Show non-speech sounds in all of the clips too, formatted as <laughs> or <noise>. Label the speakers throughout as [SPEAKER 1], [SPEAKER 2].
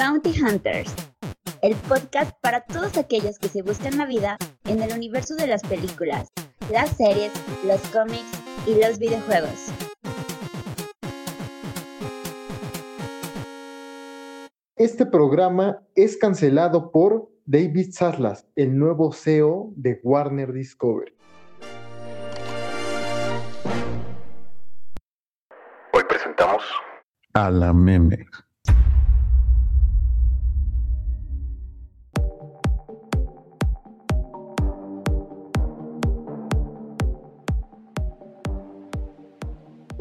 [SPEAKER 1] Bounty Hunters, el podcast para todos aquellos que se buscan la vida en el universo de las películas, las series, los cómics y los videojuegos.
[SPEAKER 2] Este programa es cancelado por David Saslas, el nuevo CEO de Warner Discovery.
[SPEAKER 3] Hoy presentamos
[SPEAKER 4] a la meme.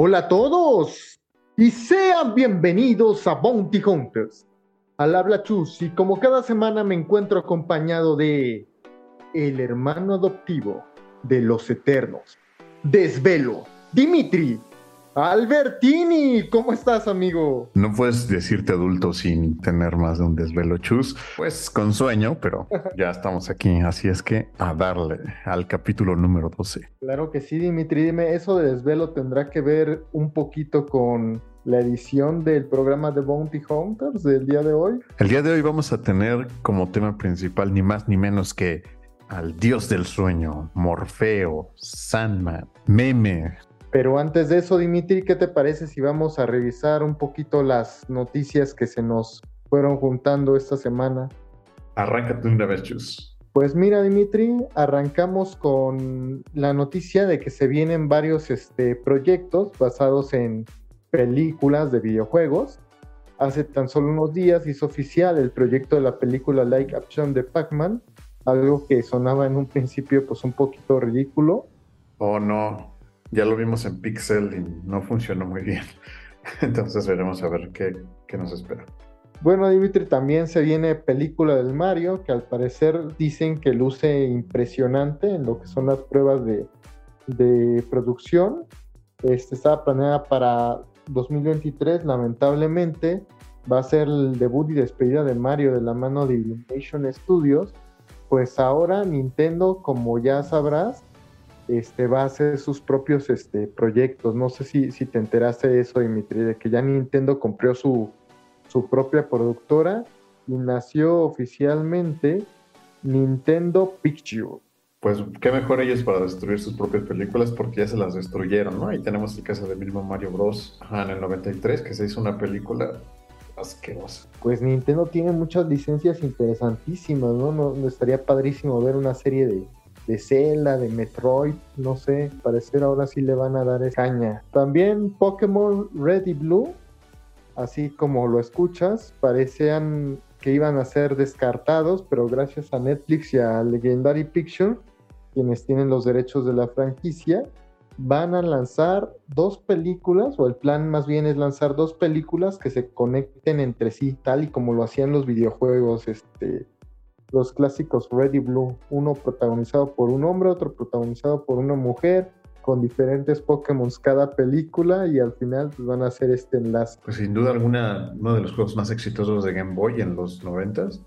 [SPEAKER 2] Hola a todos y sean bienvenidos a Bounty Hunters. Al habla Chus y como cada semana me encuentro acompañado de el hermano adoptivo de los Eternos, Desvelo, Dimitri. Albertini, ¿cómo estás, amigo?
[SPEAKER 4] No puedes decirte adulto sin tener más de un desvelo chus. Pues con sueño, pero <laughs> ya estamos aquí. Así es que a darle al capítulo número 12.
[SPEAKER 2] Claro que sí, Dimitri. Dime, ¿eso de desvelo tendrá que ver un poquito con la edición del programa de Bounty Hunters del día de hoy?
[SPEAKER 4] El día de hoy vamos a tener como tema principal ni más ni menos que al dios del sueño, Morfeo, Sandman, Meme,
[SPEAKER 2] pero antes de eso, Dimitri, ¿qué te parece si vamos a revisar un poquito las noticias que se nos fueron juntando esta semana?
[SPEAKER 4] Arráncate una vez, Chus.
[SPEAKER 2] Pues mira, Dimitri, arrancamos con la noticia de que se vienen varios este, proyectos basados en películas de videojuegos. Hace tan solo unos días hizo oficial el proyecto de la película Like Action de Pac-Man, algo que sonaba en un principio pues un poquito ridículo.
[SPEAKER 4] Oh no, ya lo vimos en Pixel y no funcionó muy bien. <laughs> Entonces veremos a ver qué, nos espera.
[SPEAKER 2] Bueno, Dimitri, también se viene película del Mario, que al parecer dicen que luce impresionante en lo que son las pruebas de, producción. Este, estaba planeada para 2023, lamentablemente. Va a ser el debut y despedida de Mario de la mano de Illumination Studios. Pues ahora Nintendo, como ya sabrás, este, va a hacer sus propios este, proyectos. No sé si, si te enteraste de eso, Dimitri, de que ya Nintendo compró su, su propia productora y nació oficialmente Nintendo Picture.
[SPEAKER 4] Pues qué mejor ellos para destruir sus propias películas porque ya se las destruyeron, ¿no? Ahí tenemos el caso del mismo Mario Bros. en el 93 que se hizo una película asquerosa.
[SPEAKER 2] Pues Nintendo tiene muchas licencias interesantísimas, ¿no? no estaría padrísimo ver una serie de, de Zelda, de Metroid, no sé, parecer ahora sí le van a dar caña. También Pokémon Red y Blue, así como lo escuchas, parecían que iban a ser descartados, pero gracias a Netflix y a Legendary Picture, quienes tienen los derechos de la franquicia, van a lanzar dos películas, o el plan más bien es lanzar dos películas que se conecten entre sí, tal y como lo hacían los videojuegos, este, los clásicos Red y Blue, uno protagonizado por un hombre, otro protagonizado por una mujer, con diferentes Pokémon cada película y al final pues, van a hacer este enlace.
[SPEAKER 4] Pues sin duda alguna, uno de los juegos más exitosos de Game Boy en los noventas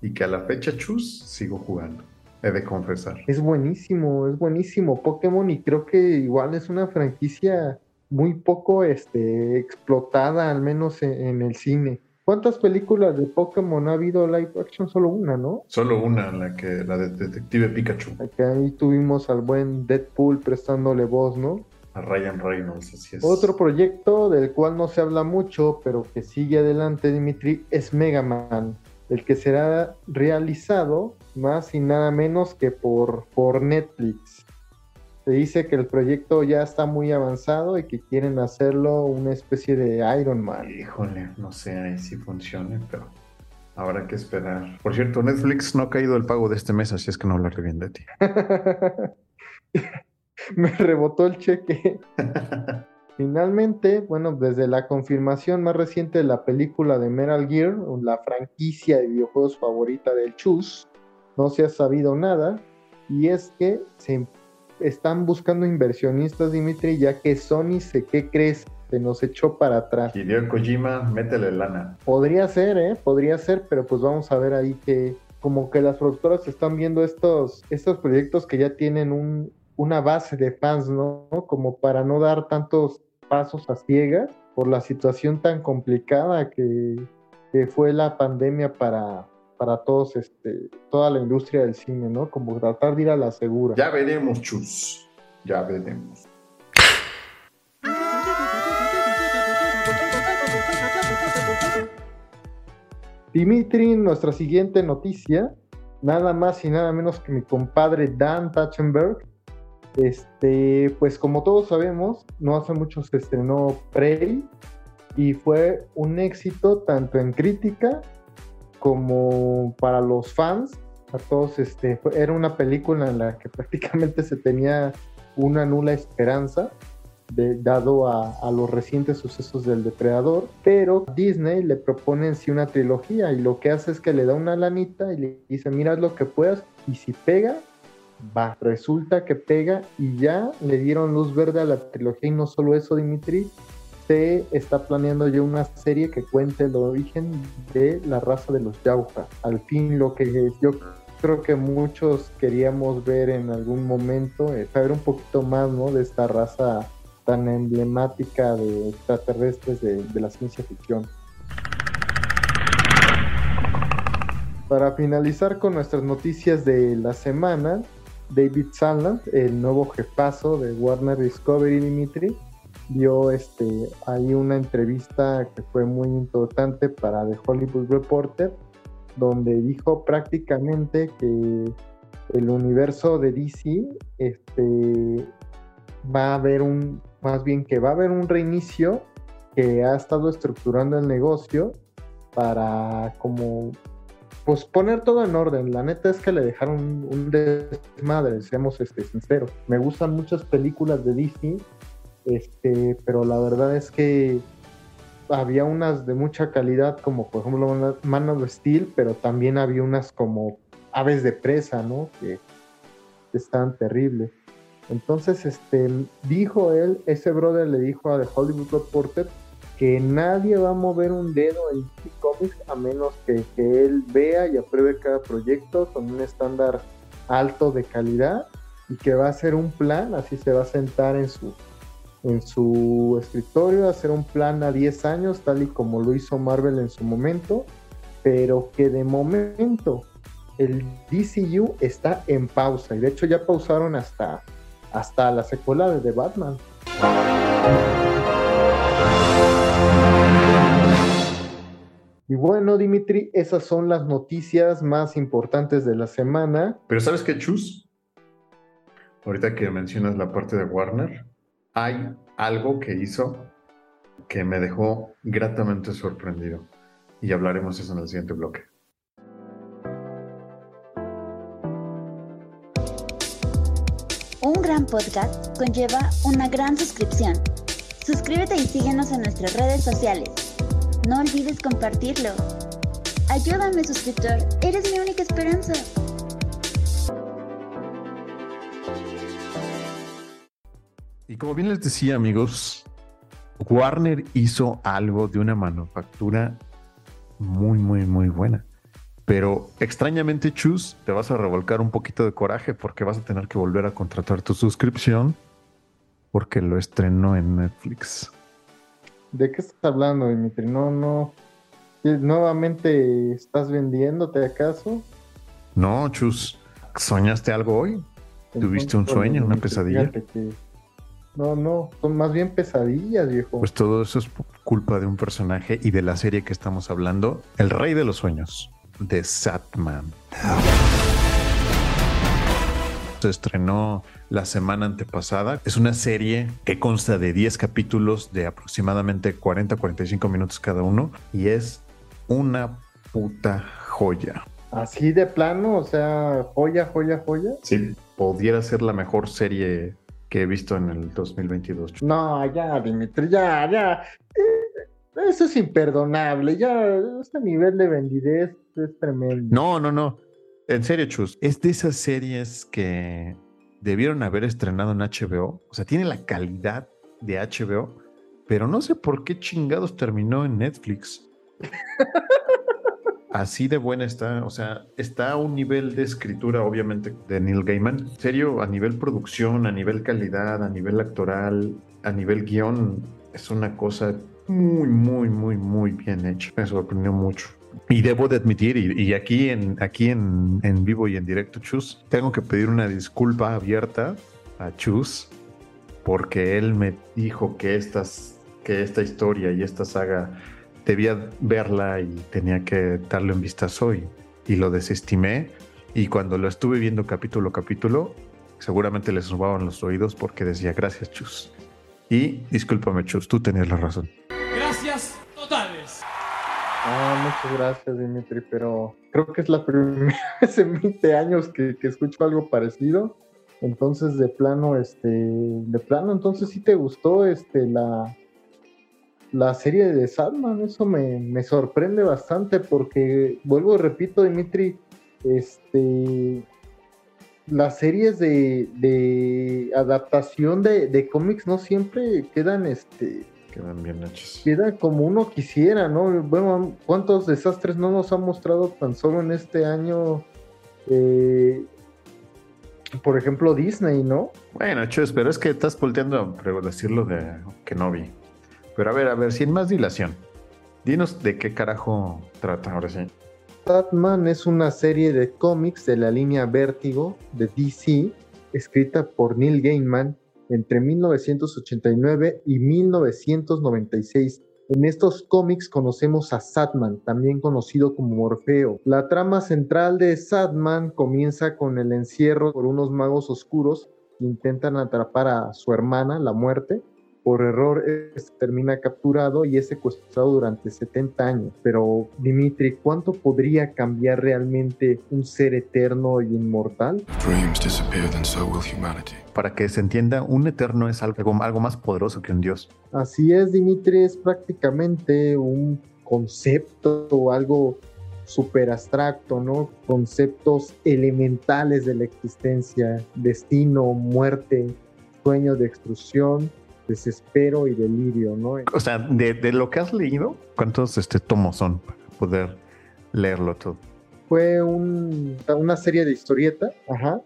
[SPEAKER 4] y que a la fecha, chus, sigo jugando. He de confesar.
[SPEAKER 2] Es buenísimo, es buenísimo Pokémon y creo que igual es una franquicia muy poco este, explotada, al menos en el cine. ¿Cuántas películas de Pokémon ha habido live action? Solo una, ¿no?
[SPEAKER 4] Solo una, la que la de Detective Pikachu.
[SPEAKER 2] ahí tuvimos al buen Deadpool prestándole voz, ¿no?
[SPEAKER 4] A Ryan Reynolds, así es.
[SPEAKER 2] Otro proyecto del cual no se habla mucho, pero que sigue adelante, Dimitri, es Mega Man, el que será realizado más y nada menos que por, por Netflix. Se dice que el proyecto ya está muy avanzado y que quieren hacerlo una especie de Iron Man.
[SPEAKER 4] Híjole, no sé si funcione, pero habrá que esperar. Por cierto, Netflix no ha caído el pago de este mes, así es que no hablaré bien de ti. <laughs>
[SPEAKER 2] Me rebotó el cheque. <laughs> Finalmente, bueno, desde la confirmación más reciente de la película de Metal Gear, la franquicia de videojuegos favorita del Chus, no se ha sabido nada. Y es que se están buscando inversionistas, Dimitri, ya que Sony se, ¿qué crees? Se nos echó para atrás.
[SPEAKER 4] Hideo Kojima, métele lana.
[SPEAKER 2] Podría ser, ¿eh? Podría ser, pero pues vamos a ver ahí que como que las productoras están viendo estos, estos proyectos que ya tienen un, una base de fans, ¿no? Como para no dar tantos pasos a ciegas por la situación tan complicada que, que fue la pandemia para, para todos, este, toda la industria del cine, ¿no? Como tratar de ir a la segura.
[SPEAKER 4] Ya veremos, chus. Ya veremos.
[SPEAKER 2] Dimitri, nuestra siguiente noticia, nada más y nada menos que mi compadre Dan Tachenberg. Este, pues como todos sabemos, no hace mucho se estrenó Prey y fue un éxito tanto en crítica como para los fans. A todos, este, era una película en la que <laughs> prácticamente se tenía una nula esperanza dado a, los recientes sucesos del depredador, pero Disney le propone en sí una trilogía y lo que hace es que le da una lanita y le dice, mira lo que puedas y si pega, va. Resulta que pega y ya le dieron luz verde a la trilogía y no solo eso, Dimitri, se está planeando ya una serie que cuente el origen de la raza de los Yauja. Al fin lo que yo creo que muchos queríamos ver en algún momento, es saber un poquito más ¿no? de esta raza tan emblemática de extraterrestres de, la ciencia ficción. Para finalizar con nuestras noticias de la semana, David Sandland, el nuevo jefazo de Warner Discovery Dimitri, dio este, ahí una entrevista que fue muy importante para The Hollywood Reporter, donde dijo prácticamente que el universo de DC este, va a haber un más bien que va a haber un reinicio que ha estado estructurando el negocio para como pues poner todo en orden. La neta es que le dejaron un desmadre, seamos este, sinceros. Me gustan muchas películas de Disney, este, pero la verdad es que había unas de mucha calidad, como por ejemplo Man of Steel, pero también había unas como Aves de Presa, ¿no? Que estaban terribles. Entonces, este, dijo él, ese brother le dijo a The Hollywood Reporter que nadie va a mover un dedo en DC Comics a menos que, él vea y apruebe cada proyecto con un estándar alto de calidad y que va a hacer un plan, así se va a sentar en su, en su escritorio, hacer un plan a 10 años, tal y como lo hizo Marvel en su momento, pero que de momento el DCU está en pausa y de hecho ya pausaron hasta hasta la secuela de The Batman. Y bueno, Dimitri, esas son las noticias más importantes de la semana.
[SPEAKER 4] Pero ¿sabes qué, Chus? Ahorita que mencionas la parte de Warner, hay algo que hizo que me dejó gratamente sorprendido. Y hablaremos eso en el siguiente bloque.
[SPEAKER 1] gran podcast conlleva una gran suscripción. Suscríbete y síguenos en nuestras redes sociales. No olvides compartirlo. Ayúdame, suscriptor. Eres mi única esperanza.
[SPEAKER 4] Y como bien les decía, amigos, Warner hizo algo de una manufactura muy, muy, muy buena. Pero extrañamente, Chus, te vas a revolcar un poquito de coraje porque vas a tener que volver a contratar tu suscripción porque lo estrenó en Netflix.
[SPEAKER 2] ¿De qué estás hablando, Dimitri? No, no. ¿Nuevamente estás vendiéndote acaso?
[SPEAKER 4] No, Chus. ¿Soñaste algo hoy? ¿Tuviste un sueño, una pesadilla?
[SPEAKER 2] No, no, son más bien pesadillas, viejo.
[SPEAKER 4] Pues todo eso es culpa de un personaje y de la serie que estamos hablando, El Rey de los Sueños de Satman. Se estrenó la semana antepasada. Es una serie que consta de 10 capítulos de aproximadamente 40-45 minutos cada uno y es una puta joya.
[SPEAKER 2] Así de plano, o sea, joya, joya, joya.
[SPEAKER 4] Sí, pudiera ser la mejor serie que he visto en el 2022.
[SPEAKER 2] No, ya, Dimitri, ya, ya. Eso es imperdonable. Ya, este nivel de vendidez es tremendo.
[SPEAKER 4] No, no, no. En serio, Chus. Es de esas series que debieron haber estrenado en HBO. O sea, tiene la calidad de HBO, pero no sé por qué chingados terminó en Netflix. <laughs> Así de buena está, o sea, está a un nivel de escritura, obviamente, de Neil Gaiman. En serio, a nivel producción, a nivel calidad, a nivel actoral, a nivel guion, es una cosa muy, muy, muy, muy bien hecho. Me sorprendió mucho. Y debo de admitir, y, y aquí, en, aquí en, en, vivo y en directo, Chus, tengo que pedir una disculpa abierta a Chus, porque él me dijo que, estas, que esta historia y esta saga debía verla y tenía que darle un vistazo y, y lo desestimé. Y cuando lo estuve viendo capítulo a capítulo, seguramente le subaban los oídos porque decía gracias, Chus. Y discúlpame, Chus, tú tenías la razón.
[SPEAKER 5] Gracias totales.
[SPEAKER 2] Ah, muchas gracias, Dimitri, pero creo que es la primera <laughs> vez en 20 años que, que, escucho algo parecido. Entonces, de plano, este, de plano, entonces sí te gustó este, la, la serie de Salman. Eso me, me sorprende bastante porque, vuelvo y repito, Dimitri, este, las series de, de adaptación de, de, cómics no siempre quedan este
[SPEAKER 4] quedan bien hechas.
[SPEAKER 2] Queda como uno quisiera, ¿no? Bueno, ¿cuántos desastres no nos ha mostrado tan solo en este año? Eh, por ejemplo, Disney, ¿no?
[SPEAKER 4] Bueno, Chus, pero es que estás volteando a decirlo de que no vi. Pero a ver, a ver, sin más dilación, dinos de qué carajo trata ahora sí.
[SPEAKER 2] Batman es una serie de cómics de la línea Vértigo de DC, escrita por Neil Gaiman entre 1989 y 1996. En estos cómics conocemos a Satman, también conocido como Morfeo. La trama central de Satman comienza con el encierro por unos magos oscuros que intentan atrapar a su hermana, la muerte, por error termina capturado y es secuestrado durante 70 años. Pero Dimitri, ¿cuánto podría cambiar realmente un ser eterno y inmortal?
[SPEAKER 4] Para que se entienda, un eterno es algo, algo más poderoso que un dios.
[SPEAKER 2] Así es, Dimitri, es prácticamente un concepto o algo súper abstracto, ¿no? Conceptos elementales de la existencia, destino, muerte, sueño de extrusión desespero y delirio, ¿no?
[SPEAKER 4] O sea, de, de lo que has leído, ¿cuántos este, tomos son para poder leerlo todo?
[SPEAKER 2] Fue un, una serie de historieta, ajá,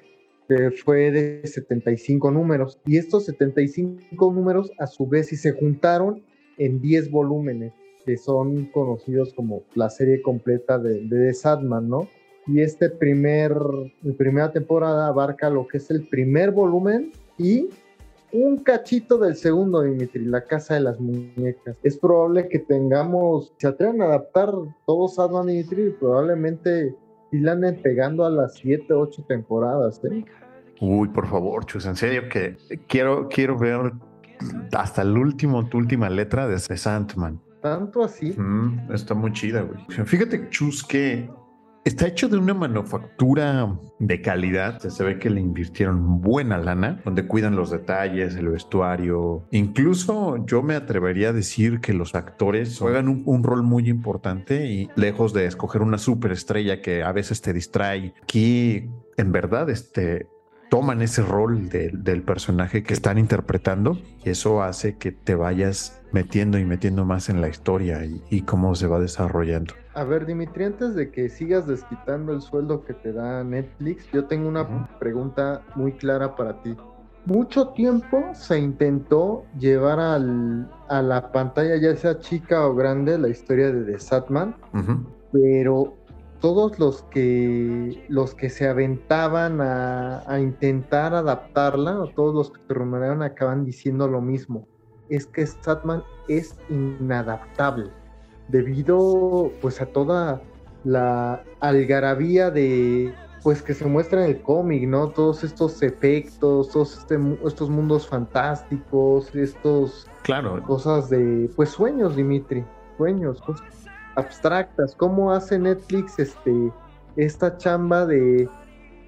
[SPEAKER 2] que fue de 75 números. Y estos 75 números, a su vez, si se juntaron en 10 volúmenes, que son conocidos como la serie completa de, de The Sadman, ¿no? Y este primer, la primera temporada abarca lo que es el primer volumen y un cachito del segundo, Dimitri, La Casa de las Muñecas. Es probable que tengamos, se atrevan a adaptar todos Sadman Dimitri, probablemente anden pegando a las 7, 8 temporadas. ¿eh?
[SPEAKER 4] Uy, por favor, Chus, en serio que quiero, quiero ver hasta el último, tu última letra de Sandman.
[SPEAKER 2] Tanto así.
[SPEAKER 4] Mm, está muy chida, güey. Fíjate, Chus, que Está hecho de una manufactura de calidad. Se ve que le invirtieron buena lana, donde cuidan los detalles, el vestuario. Incluso yo me atrevería a decir que los actores juegan un, rol muy importante y lejos de escoger una superestrella que a veces te distrae, aquí en verdad este, toman ese rol del personaje que están interpretando y eso hace que te vayas metiendo y metiendo más en la historia y, cómo se va desarrollando.
[SPEAKER 2] A ver, Dimitri, antes de que sigas desquitando el sueldo que te da Netflix, yo tengo una pregunta muy clara para ti. Mucho tiempo se intentó llevar al, a la pantalla, ya sea chica o grande, la historia de The Satman, pero todos los que los que se aventaban a, a intentar adaptarla, o todos los que se rumorearon acaban diciendo lo mismo es que Statman es inadaptable debido pues a toda la algarabía de pues que se muestra en el cómic, ¿no? Todos estos efectos, todos este, estos mundos fantásticos, estos
[SPEAKER 4] claro.
[SPEAKER 2] cosas de pues sueños, Dimitri, sueños, cosas abstractas. ¿Cómo hace Netflix este esta chamba de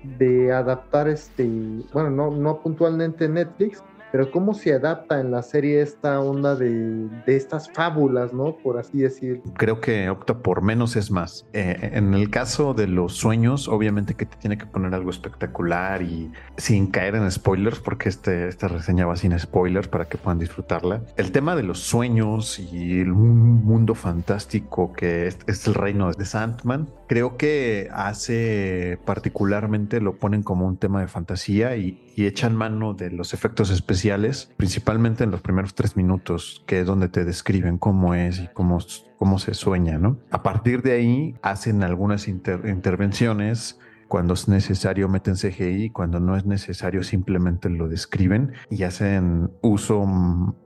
[SPEAKER 2] de adaptar este, bueno, no no puntualmente Netflix, pero cómo se adapta en la serie esta onda de, estas fábulas, ¿no? Por así decir.
[SPEAKER 4] Creo que opta por menos es más. Eh, en el caso de los sueños, obviamente que te tiene que poner algo espectacular y sin caer en spoilers, porque este, esta reseña va sin spoilers para que puedan disfrutarla. El tema de los sueños y el mundo fantástico que es, es el reino de Sandman, creo que hace particularmente, lo ponen como un tema de fantasía y, echan mano de los efectos especiales, principalmente en los primeros tres minutos, que es donde te describen cómo es y cómo, cómo se sueña, ¿no? A partir de ahí hacen algunas intervenciones cuando es necesario meten CGI, cuando no es necesario simplemente lo describen y hacen uso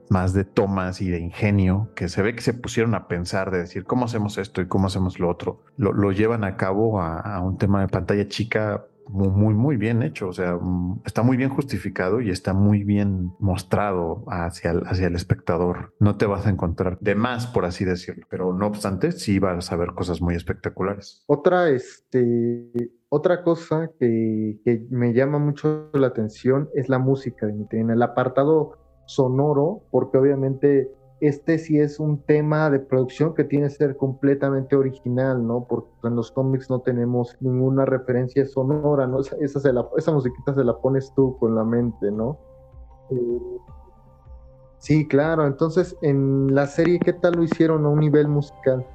[SPEAKER 4] más de tomas y de ingenio, que se ve que se pusieron a pensar de decir cómo hacemos esto y cómo hacemos lo otro. Lo, llevan a cabo a, un tema de pantalla chica muy, muy, bien hecho. O sea, mm, está muy bien justificado y está muy bien mostrado hacia el, hacia el espectador. No te vas a encontrar de más, por así decirlo, pero no obstante, sí vas a ver cosas muy espectaculares.
[SPEAKER 2] Otra, este, otra cosa que, que me llama mucho la atención es la música, en el apartado sonoro, porque obviamente este sí es un tema de producción que tiene que ser completamente original, ¿no? Porque en los cómics no tenemos ninguna referencia sonora, ¿no? Esa, se la, esa musiquita se la pones tú con la mente, ¿no? Eh, sí, claro. Entonces, en la serie, ¿qué tal lo hicieron a un nivel musical?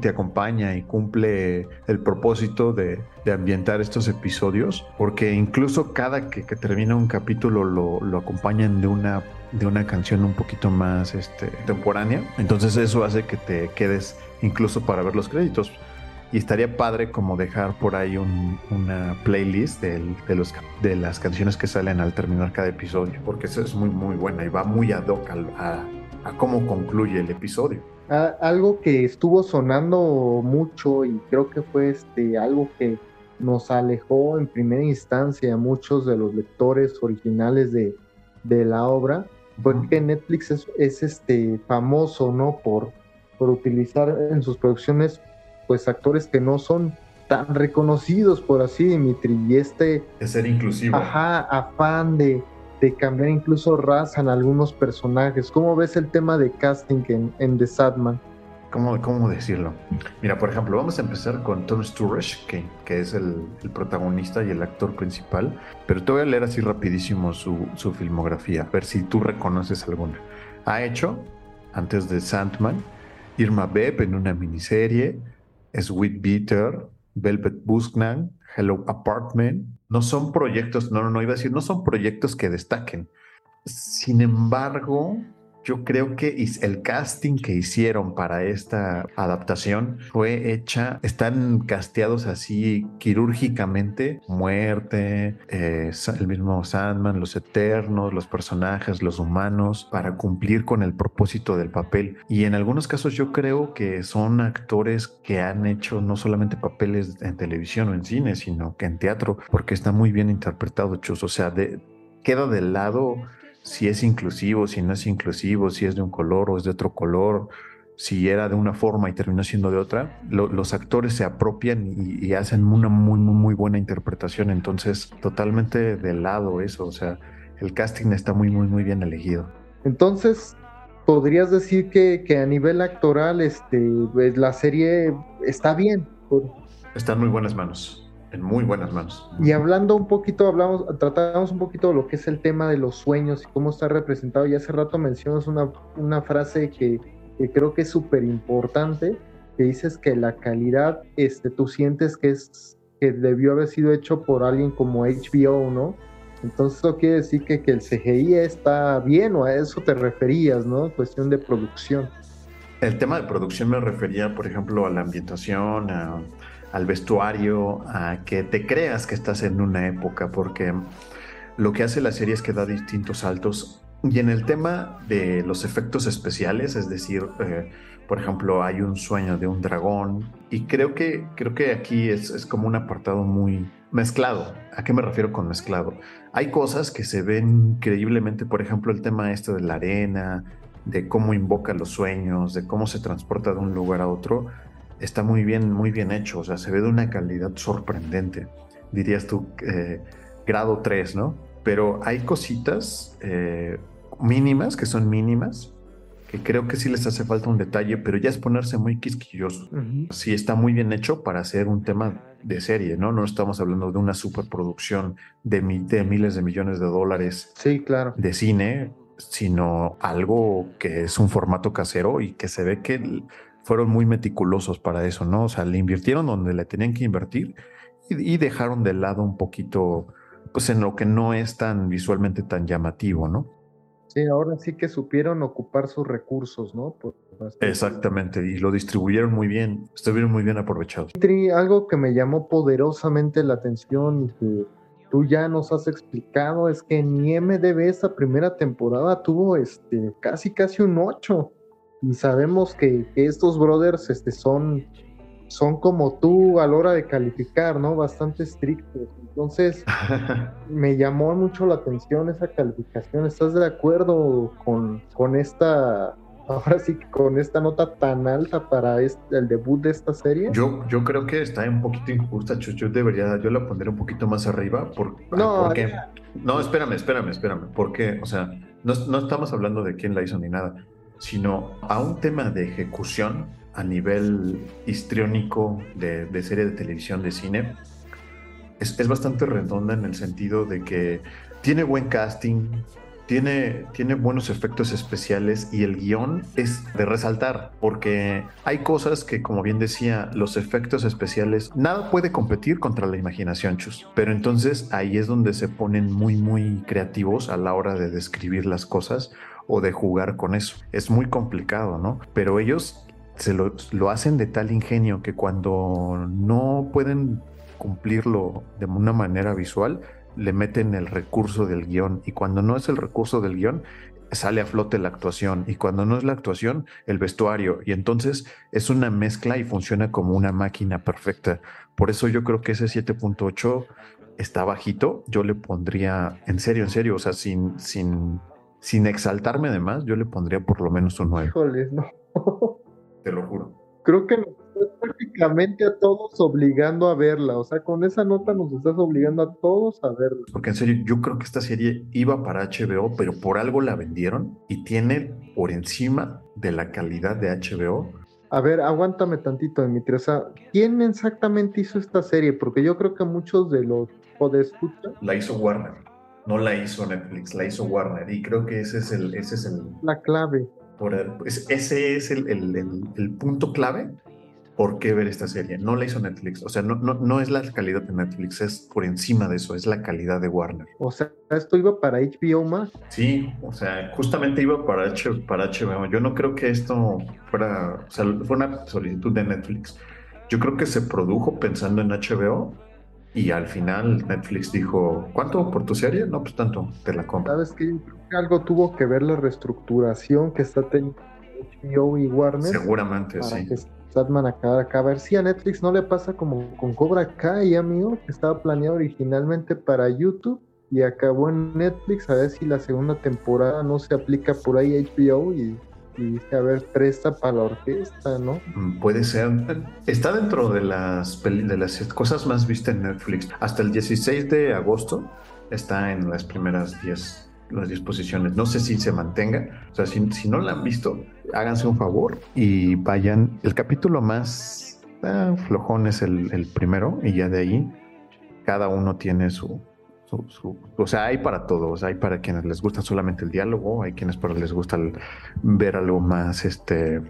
[SPEAKER 4] te acompaña y cumple el propósito de, ambientar estos episodios, porque incluso cada que, termina un capítulo lo, lo, acompañan de una, de una canción un poquito más este, temporánea. Entonces eso hace que te quedes incluso para ver los créditos. Y estaría padre como dejar por ahí una playlist de, los, de las canciones que salen al terminar cada episodio, porque eso es muy, muy buena y va muy ad hoc a, a cómo concluye el episodio
[SPEAKER 2] algo que estuvo sonando mucho y creo que fue este, algo que nos alejó en primera instancia a muchos de los lectores originales de, la obra, fue que Netflix es, este, famoso ¿no? por, por utilizar en sus producciones pues actores que no son tan reconocidos por así Dimitri y este
[SPEAKER 4] de ser inclusivo
[SPEAKER 2] ajá afán de de cambiar incluso raza en algunos personajes. ¿Cómo ves el tema de casting en, en The Sadman?
[SPEAKER 4] ¿Cómo, ¿Cómo, decirlo? Mira, por ejemplo, vamos a empezar con Tom Sturridge, que, que es el, el, protagonista y el actor principal, pero te voy a leer así rapidísimo su, su filmografía, a ver si tú reconoces alguna. Ha hecho, antes de Sandman, Irma Beb en una miniserie, Sweet Beater, Velvet Buskman, Hello Apartment, no son proyectos, no, no, no iba a decir, no son proyectos que destaquen. Sin embargo, yo creo que el casting que hicieron para esta adaptación fue hecha, están casteados así quirúrgicamente, muerte, eh, el mismo Sandman, los eternos, los personajes, los humanos, para cumplir con el propósito del papel. Y en algunos casos yo creo que son actores que han hecho no solamente papeles en televisión o en cine, sino que en teatro, porque está muy bien interpretado, Chus. O sea, de, queda de lado si es inclusivo, si no es inclusivo, si es de un color o es de otro color, si era de una forma y terminó siendo de otra, los actores se apropian y, hacen una muy, muy, muy buena interpretación. Entonces, totalmente de lado eso, o sea, el casting está muy, muy, muy bien elegido.
[SPEAKER 2] Entonces, podrías decir que, que a nivel actoral, este, pues, la serie está bien.
[SPEAKER 4] Está en muy buenas manos en muy buenas manos.
[SPEAKER 2] Y hablando un poquito, hablamos, tratamos un poquito de lo que es el tema de los sueños y cómo está representado. Y hace rato mencionas una, una frase que, creo que es súper importante, que dices que la calidad, este, tú sientes que es que debió haber sido hecho por alguien como HBO, ¿no? Entonces eso quiere decir que, que el CGI está bien o a eso te referías, ¿no? Cuestión de producción.
[SPEAKER 4] El tema de producción me refería, por ejemplo, a la ambientación, a al vestuario, a que te creas que estás en una época, porque lo que hace la serie es que da distintos saltos. Y en el tema de los efectos especiales, es decir, eh, por ejemplo, hay un sueño de un dragón, y creo que, creo que aquí es, es como un apartado muy mezclado. ¿A qué me refiero con mezclado? Hay cosas que se ven increíblemente, por ejemplo, el tema este de la arena, de cómo invoca los sueños, de cómo se transporta de un lugar a otro está muy bien, muy bien hecho, o sea, se ve de una calidad sorprendente, dirías tú, eh, grado 3, ¿no? Pero hay cositas eh, mínimas, que son mínimas, que creo que sí les hace falta un detalle, pero ya es ponerse muy quisquilloso. Sí está muy bien hecho para hacer un tema de serie, ¿no? No estamos hablando de una superproducción de, de miles de millones de dólares
[SPEAKER 2] sí, claro.
[SPEAKER 4] de cine, sino algo que es un formato casero y que se ve que fueron muy meticulosos para eso, ¿no? O sea, le invirtieron donde le tenían que invertir y, dejaron de lado un poquito pues en lo que no es tan visualmente tan llamativo, ¿no?
[SPEAKER 2] Sí, ahora sí que supieron ocupar sus recursos, ¿no? Por-
[SPEAKER 4] Exactamente, y lo distribuyeron muy bien, estuvieron muy bien aprovechados.
[SPEAKER 2] Algo que me llamó poderosamente la atención y que tú ya nos has explicado es que en IMDB esta primera temporada tuvo este casi casi un 8 y sabemos que, que estos brothers este, son, son como tú a la hora de calificar, ¿no? Bastante estrictos. Entonces <laughs> me llamó mucho la atención esa calificación. ¿Estás de acuerdo con, con esta, <laughs> ahora sí, con esta nota tan alta para este- el debut de esta serie?
[SPEAKER 4] Yo, yo creo que está un poquito injusta, Chus. Yo debería, yo la pondré un poquito más arriba. Por,
[SPEAKER 2] No,
[SPEAKER 4] porque, no, espérame, espérame, espérame. Porque, o sea, no, no estamos hablando de quién la hizo ni nada, sino a un tema de ejecución a nivel histriónico de, de serie de televisión, de cine. Es, es bastante redonda en el sentido de que tiene buen casting, tiene, tiene buenos efectos especiales y el guion es de resaltar, porque hay cosas que, como bien decía, los efectos especiales, nada puede competir contra la imaginación, Chus. Pero entonces ahí es donde se ponen muy, muy creativos a la hora de describir las cosas o de jugar con eso. Es muy complicado, ¿no? Pero ellos se lo, lo hacen de tal ingenio que cuando no pueden cumplirlo de una manera visual, le meten el recurso del guion y cuando no es el recurso del guion, sale a flote la actuación y cuando no es la actuación, el vestuario y entonces es una mezcla y funciona como una máquina perfecta. Por eso yo creo que ese 7.8 está bajito, yo le pondría, en serio, en serio, o sea, sin, sin, sin exaltarme de más, yo le pondría por lo menos un 9,
[SPEAKER 2] Híjoles, no. <laughs>
[SPEAKER 4] te lo juro.
[SPEAKER 2] Creo que nos estás prácticamente a todos obligando a verla. O sea, con esa nota nos estás obligando a todos a verla.
[SPEAKER 4] Porque en serio, yo creo que esta serie iba para HBO, pero por algo la vendieron y tiene por encima de la calidad de HBO.
[SPEAKER 2] A ver, aguántame tantito, Dimitri. O sea, ¿quién exactamente hizo esta serie? Porque yo creo que muchos de los podescuchas,
[SPEAKER 4] La hizo Warner, no la hizo Netflix, la hizo Warner y creo que ese es el, ese es el,
[SPEAKER 2] la clave.
[SPEAKER 4] por el- es- ese es el, el- el- el punto clave por qué ver esta serie. No la hizo Netflix, o sea, no, no, no es la calidad de Netflix, es por encima de eso, es la calidad de Warner.
[SPEAKER 2] O sea, esto iba para HBO más.
[SPEAKER 4] Sí, o sea, justamente iba para, H, para HBO. Yo no creo que esto fuera, o sea, fue una solicitud de Netflix. Yo creo que se produjo pensando en HBO y al final Netflix dijo, ¿cuánto por tu serie? No, pues tanto, te la compro.
[SPEAKER 2] ¿Sabes qué? Algo tuvo que ver la reestructuración que está teniendo HBO y Warner.
[SPEAKER 4] Seguramente,
[SPEAKER 2] para
[SPEAKER 4] sí.
[SPEAKER 2] que Statman acabara acá. A ver si a Netflix no le pasa como con Cobra Kai, amigo, que estaba planeado originalmente para YouTube y acabó en Netflix. A ver si la segunda temporada no se aplica por ahí HBO y, a ver, presta para la orquesta, ¿no?
[SPEAKER 4] Mm, Puede ser. Está dentro de las, de las cosas más vistas en Netflix. Hasta el 16 de agosto está en las primeras 10 las 10 posiciones. No sé si se mantenga. O sea, si, si no la han visto, háganse un favor y vayan. El capítulo más ah, flojón es el, el primero y ya de ahí cada uno tiene su, su, su- O sea, hay para todos. Hay para quienes les gusta solamente el diálogo, hay quienes para les gusta ver algo más este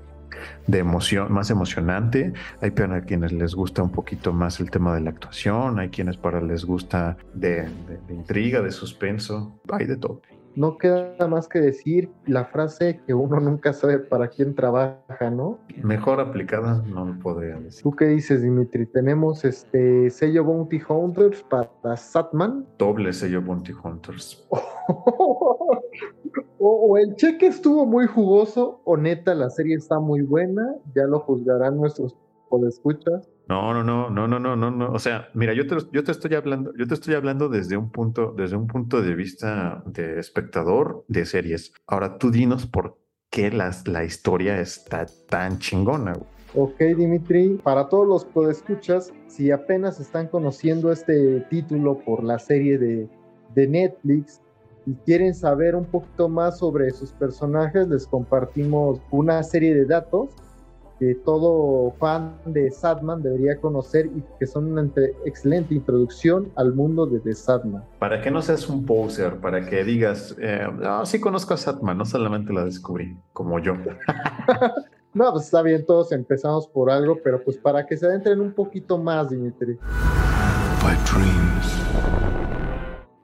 [SPEAKER 4] de emoción, más emocionante. Hay para quienes les gusta un poquito más el tema de la actuación, hay quienes para les gusta de intriga, de suspenso, hay de todo.
[SPEAKER 2] No queda más que decir la frase que uno nunca sabe para quién trabaja, ¿no?
[SPEAKER 4] Mejor aplicada no lo podría decir.
[SPEAKER 2] ¿Tú qué dices, Dimitri? Tenemos este sello Bounty Hunters para Satman.
[SPEAKER 4] Doble sello Bounty Hunters. <laughs>
[SPEAKER 2] o, o el cheque estuvo muy jugoso, o neta, la serie está muy buena, ya lo juzgarán nuestros podescuchas.
[SPEAKER 4] No, no, no, no, no, no, no, no. O sea, mira, yo te, yo te estoy hablando, yo te estoy hablando desde un punto, desde un punto de vista de espectador de series. Ahora tú dinos por qué las, la historia está tan chingona. güey.
[SPEAKER 2] Ok, Dimitri, para todos los podescuchas, si apenas están conociendo este título por la serie de, de Netflix y quieren saber un poquito más sobre sus personajes, les compartimos una serie de datos que todo fan de Sadman debería conocer y que son una entre- excelente introducción al mundo de The Sadman.
[SPEAKER 4] Para que no seas un poser, para que digas, eh, no, sí conozco a Satman, no solamente la descubrí, como yo. <laughs>
[SPEAKER 2] No, pues está bien, todos empezamos por algo, pero pues para que se adentren un poquito más, Dimitri.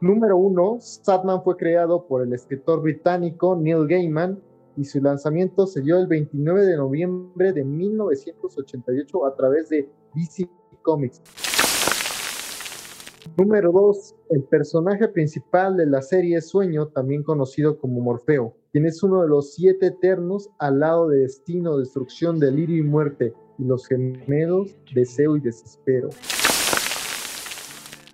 [SPEAKER 2] Número uno, Satman fue creado por el escritor británico Neil Gaiman y su lanzamiento se dio el 29 de noviembre de 1988 a través de DC Comics. Número 2. El personaje principal de la serie Sueño, también conocido como Morfeo, quien es uno de los siete eternos al lado de Destino, Destrucción, Delirio y Muerte, y los gemelos Deseo y Desespero.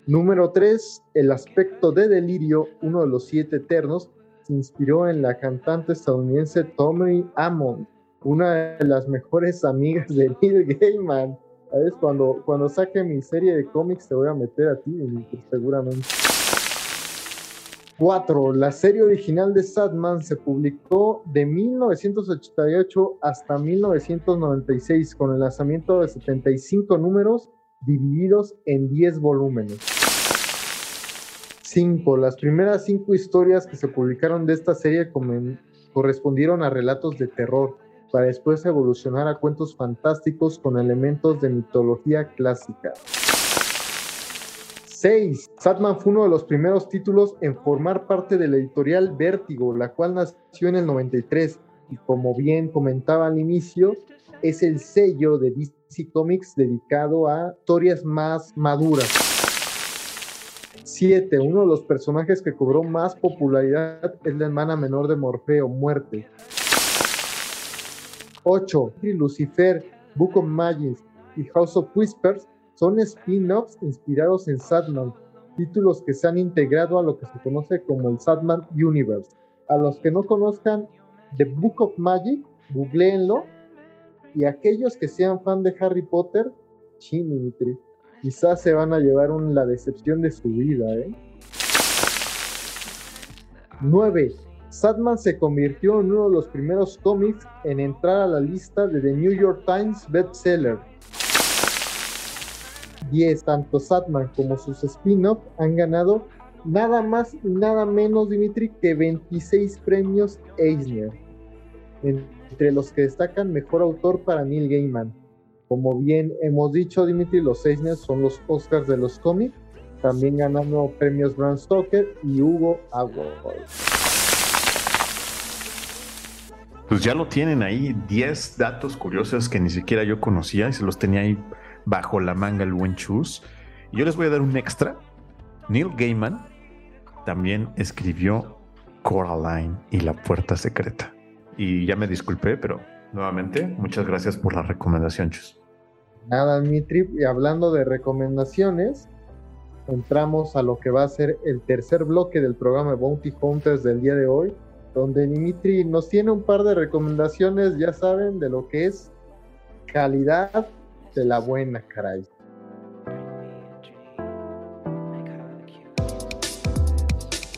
[SPEAKER 2] Número 3. El aspecto de Delirio, uno de los siete eternos, inspiró en la cantante estadounidense Tommy Amon, una de las mejores amigas de Neil Gaiman. ¿Sabes? Cuando, cuando saque mi serie de cómics te voy a meter a ti, seguramente. 4. La serie original de Sadman se publicó de 1988 hasta 1996 con el lanzamiento de 75 números divididos en 10 volúmenes. 5. Las primeras 5 historias que se publicaron de esta serie correspondieron a relatos de terror para después evolucionar a cuentos fantásticos con elementos de mitología clásica. 6. Satman fue uno de los primeros títulos en formar parte de la editorial Vértigo, la cual nació en el 93 y como bien comentaba al inicio, es el sello de DC Comics dedicado a historias más maduras. 7. Uno de los personajes que cobró más popularidad es la hermana menor de Morfeo, Muerte. 8. Lucifer, Book of Magic y House of Whispers son spin-offs inspirados en Sadman, títulos que se han integrado a lo que se conoce como el Sadman Universe. A los que no conozcan The Book of Magic, googleenlo. Y aquellos que sean fan de Harry Potter, Dimitri, quizás se van a llevar la decepción de su vida. ¿eh? 9. Sadman se convirtió en uno de los primeros cómics en entrar a la lista de The New York Times bestseller. 10. Tanto Sadman como sus spin-offs han ganado nada más y nada menos, Dimitri, que 26 premios Eisner, entre los que destacan mejor autor para Neil Gaiman. Como bien hemos dicho, Dimitri, los Eisner son los Oscars de los cómics, también ganando premios Bram Stoker y Hugo Award.
[SPEAKER 4] Pues ya lo tienen ahí, 10 datos curiosos que ni siquiera yo conocía y se los tenía ahí bajo la manga el buen Chus. Yo les voy a dar un extra. Neil Gaiman también escribió Coraline y la puerta secreta. Y ya me disculpé, pero nuevamente, muchas gracias por la recomendación, Chus.
[SPEAKER 2] Nada, Mitri, y hablando de recomendaciones, entramos a lo que va a ser el tercer bloque del programa Bounty Hunters del día de hoy donde Dimitri nos tiene un par de recomendaciones, ya saben, de lo que es calidad de la buena, caray.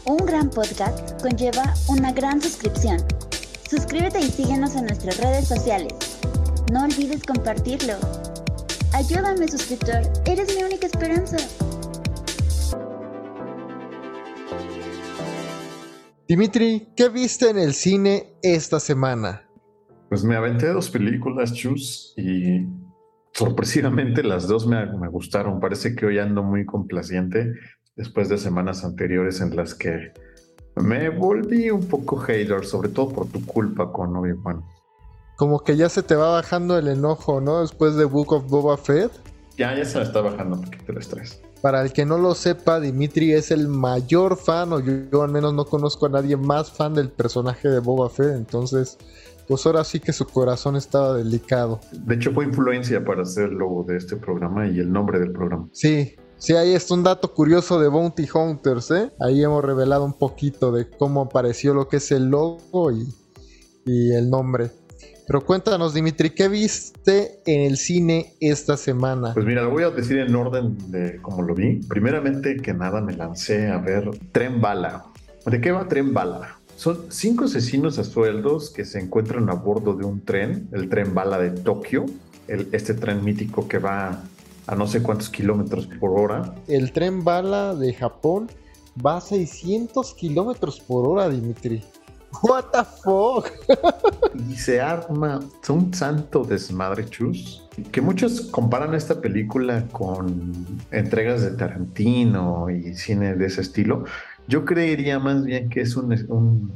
[SPEAKER 1] Un gran podcast conlleva una gran suscripción. Suscríbete y síguenos en nuestras redes sociales. No olvides compartirlo. Ayúdame, suscriptor. Eres mi única esperanza.
[SPEAKER 2] Dimitri, ¿qué viste en el cine esta semana?
[SPEAKER 4] Pues me aventé dos películas, Chus, y sorpresivamente las dos me, gustaron. Parece que hoy ando muy complaciente después de semanas anteriores en las que me volví un poco hater, sobre todo por tu culpa con Obi-Wan.
[SPEAKER 2] Como que ya se te va bajando el enojo, ¿no? Después de Book of Boba Fett.
[SPEAKER 4] Ya, ya se me está bajando un poquito el estrés.
[SPEAKER 2] Para el que no lo sepa, Dimitri es el mayor fan, o yo, al menos no conozco a nadie más fan del personaje de Boba Fett, entonces, pues ahora sí que su corazón estaba delicado.
[SPEAKER 4] De hecho, fue influencia para hacer el logo de este programa y el nombre del programa.
[SPEAKER 2] Sí, Sí, ahí está un dato curioso de Bounty Hunters, ¿eh? Ahí hemos revelado un poquito de cómo apareció lo que es el logo y, y el nombre. Pero cuéntanos, Dimitri, ¿qué viste en el cine esta semana?
[SPEAKER 4] Pues mira, lo voy a decir en orden de cómo lo vi. Primeramente que nada me lancé a ver Tren Bala. ¿De qué va Tren Bala? Son cinco asesinos a sueldos que se encuentran a bordo de un tren, el tren bala de Tokio, este tren mítico que va a no sé cuántos kilómetros por hora.
[SPEAKER 2] El tren bala de Japón va a 600 kilómetros por hora, Dimitri. What the fuck? <laughs>
[SPEAKER 4] y se arma un santo desmadre chus que muchos comparan esta película con entregas de Tarantino y cine de ese estilo. Yo creería más bien que es un, un-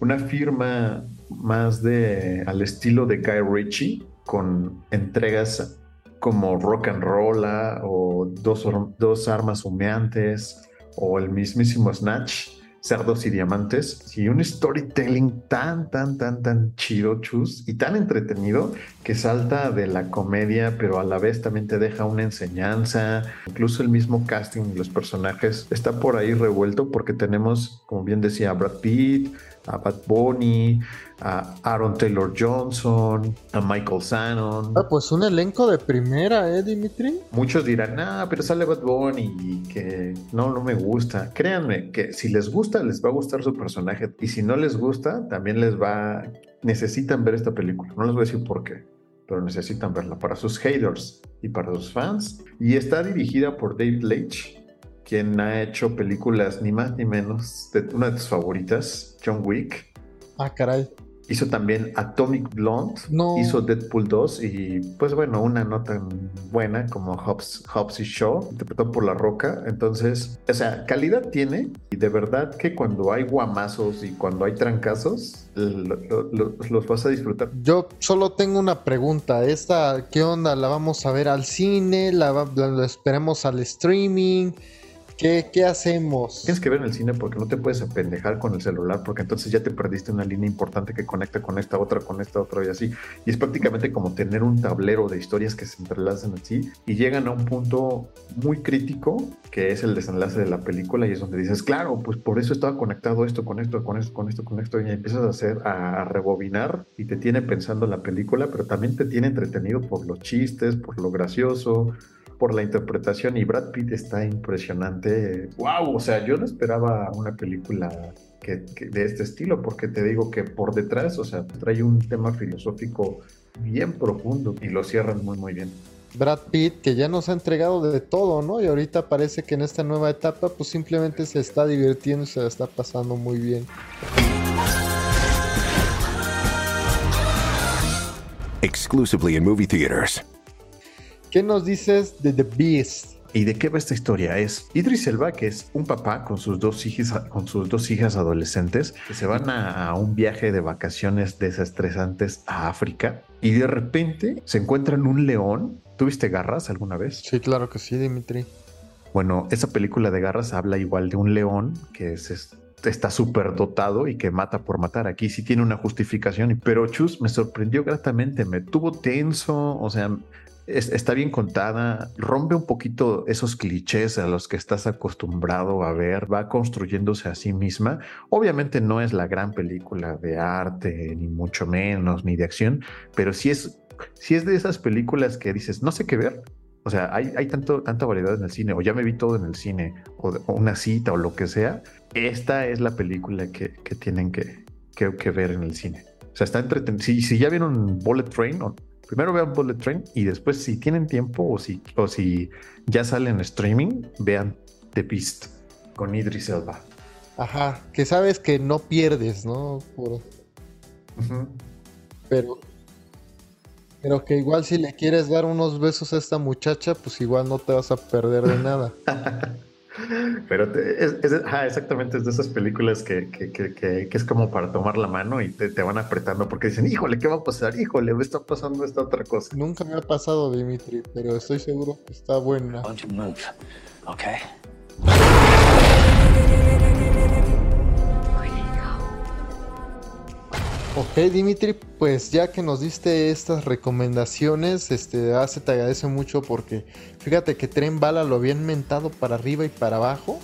[SPEAKER 4] una firma más de al estilo de Guy Ritchie con entregas como Rock and Roll o dos, dos armas humeantes o el mismísimo Snatch, Cerdos y Diamantes, y un storytelling tan, tan, tan, tan chido, chus, y tan entretenido que salta de la comedia, pero a la vez también te deja una enseñanza. Incluso el mismo casting y los personajes está por ahí revuelto porque tenemos, como bien decía, a Brad Pitt, a Bad Bunny, a Aaron Taylor Johnson, a Michael Shannon.
[SPEAKER 2] Ah, pues un elenco de primera, ¿eh, Dimitri?
[SPEAKER 4] Muchos dirán, ah, pero sale Bad Bunny y que no, no me gusta. Créanme que si les gusta, les va a gustar su personaje. Y si no les gusta, también les va... Necesitan ver esta película. No les voy a decir por qué, pero necesitan verla para sus haters y para sus fans. Y está dirigida por David Leitch, quien ha hecho películas ni más ni menos de una de tus favoritas, John Wick.
[SPEAKER 2] Ah, caray.
[SPEAKER 4] Hizo también Atomic Blonde,
[SPEAKER 2] No.
[SPEAKER 4] hizo Deadpool 2 y pues bueno, una no tan buena como Hobbs, Hobbs y Shaw, interpretado por La Roca. Entonces, o sea, calidad tiene y de verdad que cuando hay guamazos y cuando hay trancazos, lo- lo- lo- los vas a disfrutar.
[SPEAKER 2] Yo solo tengo una pregunta. ¿Esta qué onda? ¿La vamos a ver al cine? ¿La, la- la esperemos al streaming? ¿Qué, qué hacemos?
[SPEAKER 4] Tienes que ver en el cine porque no te puedes apendejar con el celular porque entonces ya te perdiste una línea importante que conecta con esta otra, con esta otra y así. Y es prácticamente como tener un tablero de historias que se entrelazan así y llegan a un punto muy crítico que es el desenlace de la película y es donde dices, claro, pues por eso estaba conectado esto con esto, con esto, con esto, con esto y empiezas a hacer, a, rebobinar y te tiene pensando la película, pero también te tiene entretenido por los chistes, por lo gracioso, por la interpretación y Brad Pitt está impresionante. Wow, o sea, yo no esperaba una película que, que de este estilo, porque te digo que por detrás, o sea, trae un tema filosófico bien profundo y lo cierran muy, muy bien.
[SPEAKER 2] Brad Pitt, que ya nos ha entregado de todo, ¿no? Y ahorita parece que en esta nueva etapa, pues simplemente se está divirtiendo y se la está pasando muy bien.
[SPEAKER 3] Exclusively in movie theaters.
[SPEAKER 2] ¿Qué nos dices de The Beast?
[SPEAKER 4] ¿Y de qué va esta historia? Es Idris Elba, que es un papá con sus dos hijas, con sus dos hijas adolescentes, que se van a, a un viaje de vacaciones desestresantes a África y de repente se encuentran un león. ¿Tuviste garras alguna vez?
[SPEAKER 2] Sí, claro que sí, Dimitri.
[SPEAKER 4] Bueno, esa película de garras habla igual de un león que es, es- está súper dotado y que mata por matar. Aquí sí tiene una justificación, pero Chus me sorprendió gratamente, me tuvo tenso, o sea, es- está bien contada, rompe un poquito esos clichés a los que estás acostumbrado a ver, va construyéndose a sí misma. Obviamente no es la gran película de arte, ni mucho menos, ni de acción, pero sí es, sí es de esas películas que dices, no sé qué ver, o sea, hay, hay tanto, tanta variedad en el cine, o ya me vi todo en el cine, o, una cita, o lo que sea. Esta es la película que, que tienen que, que, que ver en el cine. O sea, está entretenido. Si, si ya vieron Bullet Train, o- primero vean Bullet Train y después, si tienen tiempo o si, o si ya sale en streaming, vean The Beast con Idris Elba.
[SPEAKER 2] Ajá, que sabes que no pierdes, ¿no? Por- pero, pero que igual si le quieres dar unos besos a esta muchacha, pues igual no te vas a perder de nada. <laughs>
[SPEAKER 4] Pero te- es, exactamente es de esas películas que, que, que, que- que es como para tomar la mano y te, te van apretando porque dicen, híjole, ¿qué va a pasar? Híjole, me está pasando esta otra cosa.
[SPEAKER 2] Nunca me ha pasado, Dimitri, pero estoy seguro que está buena.
[SPEAKER 6] Move, okay? <laughs>
[SPEAKER 2] Ok, Dimitri, pues ya que nos diste estas recomendaciones, este, hace te agradece mucho porque fíjate que Tren Bala lo habían mentado para arriba y para abajo.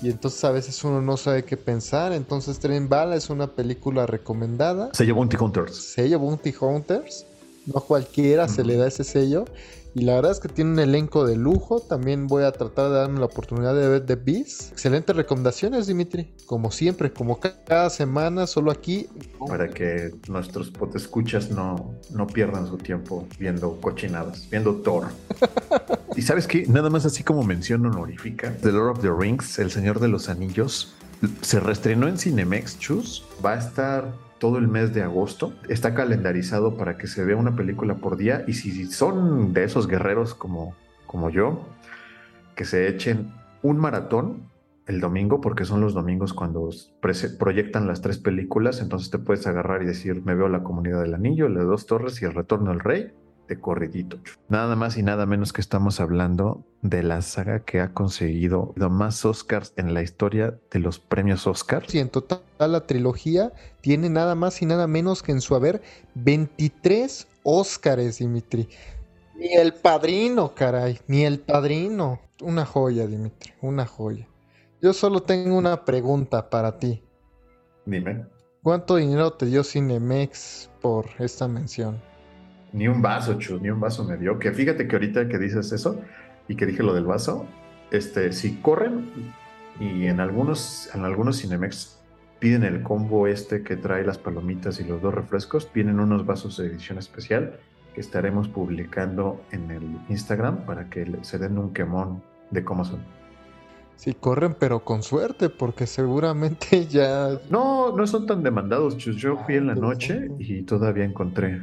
[SPEAKER 2] Y entonces a veces uno no sabe qué pensar. Entonces Tren Bala es una película recomendada.
[SPEAKER 4] Se llevó Bounty Hunters.
[SPEAKER 2] Sello Bounty Hunters. No cualquiera se le da ese sello. Y la verdad es que tiene un elenco de lujo. También voy a tratar de darme la oportunidad de ver The Beast. Excelentes recomendaciones, Dimitri. Como siempre, como ca- cada semana, solo aquí.
[SPEAKER 4] Para que nuestros potescuchas no, no pierdan su tiempo viendo cochinadas, viendo Thor. <laughs> y sabes qué, nada más así como mención honorífica, The Lord of the Rings, El Señor de los Anillos, Se reestrenó en Cinemex, Chus. Va a estar todo el mes de agosto. Está calendarizado para que se vea una película por día. Y si son de esos guerreros como, como yo, que se echen un maratón el domingo, porque son los domingos cuando proyectan las tres películas. Entonces te puedes agarrar y decir, me veo la comunidad del anillo, la de dos torres y el retorno del rey de corridito. Nada más y nada menos que estamos hablando de la saga que ha conseguido más Oscars en la historia de los premios Oscars.
[SPEAKER 2] Y en total la trilogía tiene nada más y nada menos que en su haber 23 Oscars, Dimitri. Ni el padrino, caray, ni el padrino. Una joya, Dimitri, una joya. Yo solo tengo una pregunta para ti.
[SPEAKER 4] Dime.
[SPEAKER 2] ¿Cuánto dinero te dio Cinemex por esta mención?
[SPEAKER 4] Ni un vaso, Chus, ni un vaso me dio. Que fíjate que ahorita que dices eso y que dije lo del vaso, este, si corren y en algunos, en algunos Cinemex piden el combo este que trae las palomitas y los dos refrescos, vienen unos vasos de edición especial que estaremos publicando en el Instagram para que se den un quemón de cómo son.
[SPEAKER 2] Si corren, pero con suerte, porque seguramente <laughs> ya.
[SPEAKER 4] No, no son tan demandados, Chus. Yo fui en la noche y todavía encontré.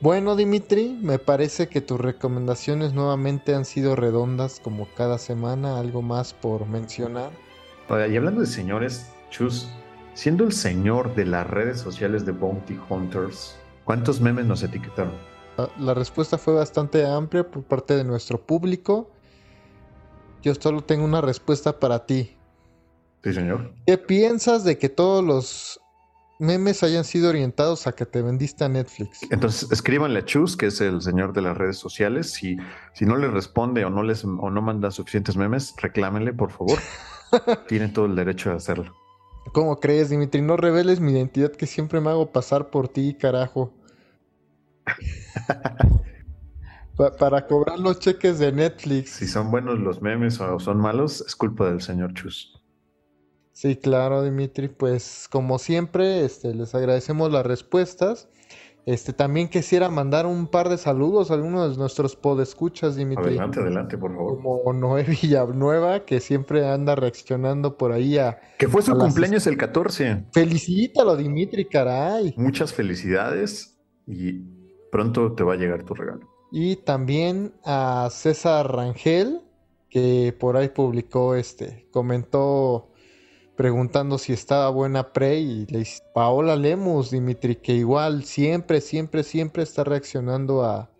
[SPEAKER 2] Bueno, Dimitri, me parece que tus recomendaciones nuevamente han sido redondas como cada semana, algo más por mencionar.
[SPEAKER 4] Y hablando de señores, Chus, siendo el señor de las redes sociales de Bounty Hunters, ¿cuántos memes nos etiquetaron?
[SPEAKER 2] La, la respuesta fue bastante amplia por parte de nuestro público. Yo solo tengo una respuesta para ti.
[SPEAKER 4] Sí, señor.
[SPEAKER 2] ¿Qué piensas de que todos los memes hayan sido orientados a que te vendiste a Netflix.
[SPEAKER 4] Entonces escríbanle a Chus, que es el señor de las redes sociales. Si, si no le responde o no les o no manda suficientes memes, reclámenle, por favor. <laughs> Tienen todo el derecho de hacerlo.
[SPEAKER 2] ¿Cómo crees, Dimitri? No reveles mi identidad que siempre me hago pasar por ti, carajo. <laughs> para cobrar los cheques de Netflix.
[SPEAKER 4] Si son buenos los memes o son malos, es culpa del señor Chus.
[SPEAKER 2] Sí, claro, Dimitri. Pues como siempre, este, les agradecemos las respuestas. Este, también quisiera mandar un par de saludos a algunos de nuestros podescuchas, Dimitri.
[SPEAKER 4] Adelante, adelante, por favor.
[SPEAKER 2] Como Noé Villanueva, que siempre anda reaccionando por ahí a...
[SPEAKER 4] Que fue su cumpleaños el 14.
[SPEAKER 2] Felicítalo, Dimitri, caray.
[SPEAKER 4] Muchas felicidades y pronto te va a llegar tu regalo.
[SPEAKER 2] Y también a César Rangel, que por ahí publicó, este, comentó preguntando si estaba buena Prey y le dice Paola Lemus, Dimitri, que igual siempre, siempre, siempre está reaccionando a,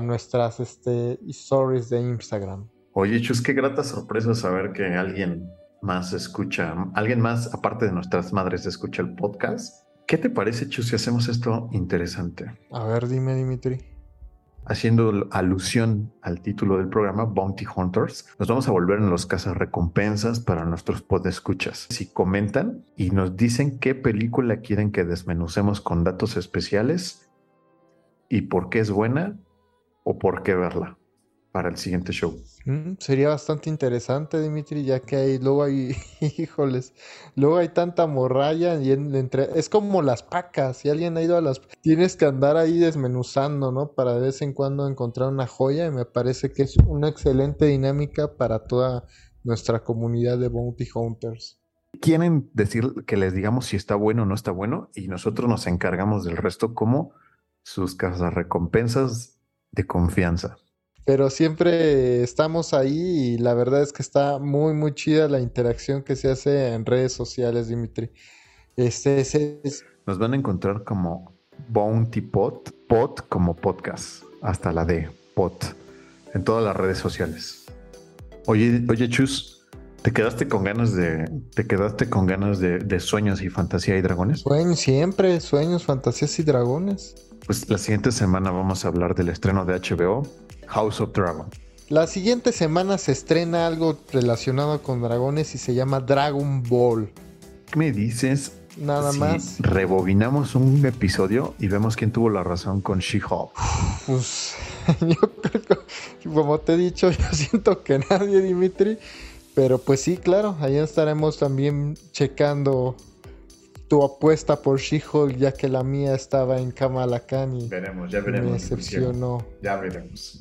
[SPEAKER 2] nuestras este, stories de Instagram.
[SPEAKER 4] Oye, Chus, qué grata sorpresa saber que alguien más escucha, alguien más aparte de nuestras madres escucha el podcast. ¿Qué te parece, Chus, si hacemos esto interesante?
[SPEAKER 2] A ver, dime, Dimitri
[SPEAKER 4] haciendo alusión al título del programa, Bounty Hunters, nos vamos a volver en los recompensas para nuestros podescuchas. Si comentan y nos dicen qué película quieren que desmenucemos con datos especiales y por qué es buena o por qué verla para el siguiente show.
[SPEAKER 2] Mm, sería bastante interesante, Dimitri, ya que hay, luego hay, <laughs> híjoles, luego hay tanta morralla y entre, es como las pacas, si alguien ha ido a las, tienes que andar ahí desmenuzando, ¿no? Para de vez en cuando encontrar una joya y me parece que es una excelente dinámica para toda nuestra comunidad de Bounty Hunters.
[SPEAKER 4] Quieren decir que les digamos si está bueno o no está bueno y nosotros nos encargamos del resto como sus casas recompensas de confianza
[SPEAKER 2] pero siempre estamos ahí y la verdad es que está muy, muy chida la interacción que se hace en redes sociales, Dimitri. Este,
[SPEAKER 4] Nos van a encontrar como Bounty Pot, Pot como podcast, hasta la D, Pot, en todas las redes sociales. Oye, oye, Chus, ¿te quedaste con ganas de, te quedaste con ganas de, de sueños y fantasía y dragones?
[SPEAKER 2] Bueno, siempre, sueños, fantasías y dragones.
[SPEAKER 4] Pues la siguiente semana vamos a hablar del estreno de HBO House of Dragon.
[SPEAKER 2] La siguiente semana se estrena algo relacionado con dragones y se llama Dragon Ball.
[SPEAKER 4] ¿Qué me dices?
[SPEAKER 2] Nada más.
[SPEAKER 4] Rebobinamos un episodio y vemos quién tuvo la razón con She-Hulk.
[SPEAKER 2] Pues <laughs> yo creo que, como te he dicho, <laughs> yo siento que nadie, Dimitri. Pero pues sí, claro, allá estaremos también checando tu apuesta por She-Hulk, ya que la mía estaba en Kamala Khan y
[SPEAKER 4] veremos, ya veremos.
[SPEAKER 2] me decepcionó.
[SPEAKER 4] Ya veremos.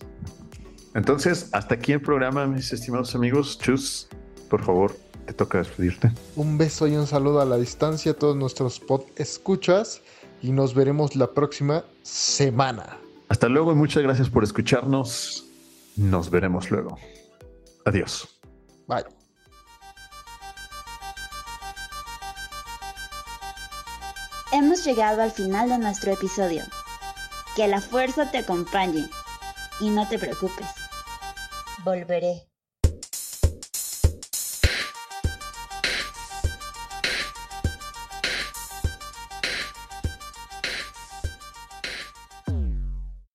[SPEAKER 4] Entonces, hasta aquí el programa, mis estimados amigos. Chus, por favor, te toca despedirte.
[SPEAKER 2] Un beso y un saludo a la distancia a todos nuestros pod escuchas y nos veremos la próxima semana.
[SPEAKER 4] Hasta luego y muchas gracias por escucharnos. Nos veremos luego. Adiós.
[SPEAKER 2] Bye.
[SPEAKER 1] Hemos llegado al final de nuestro episodio. Que la fuerza te acompañe y no te preocupes. Volveré.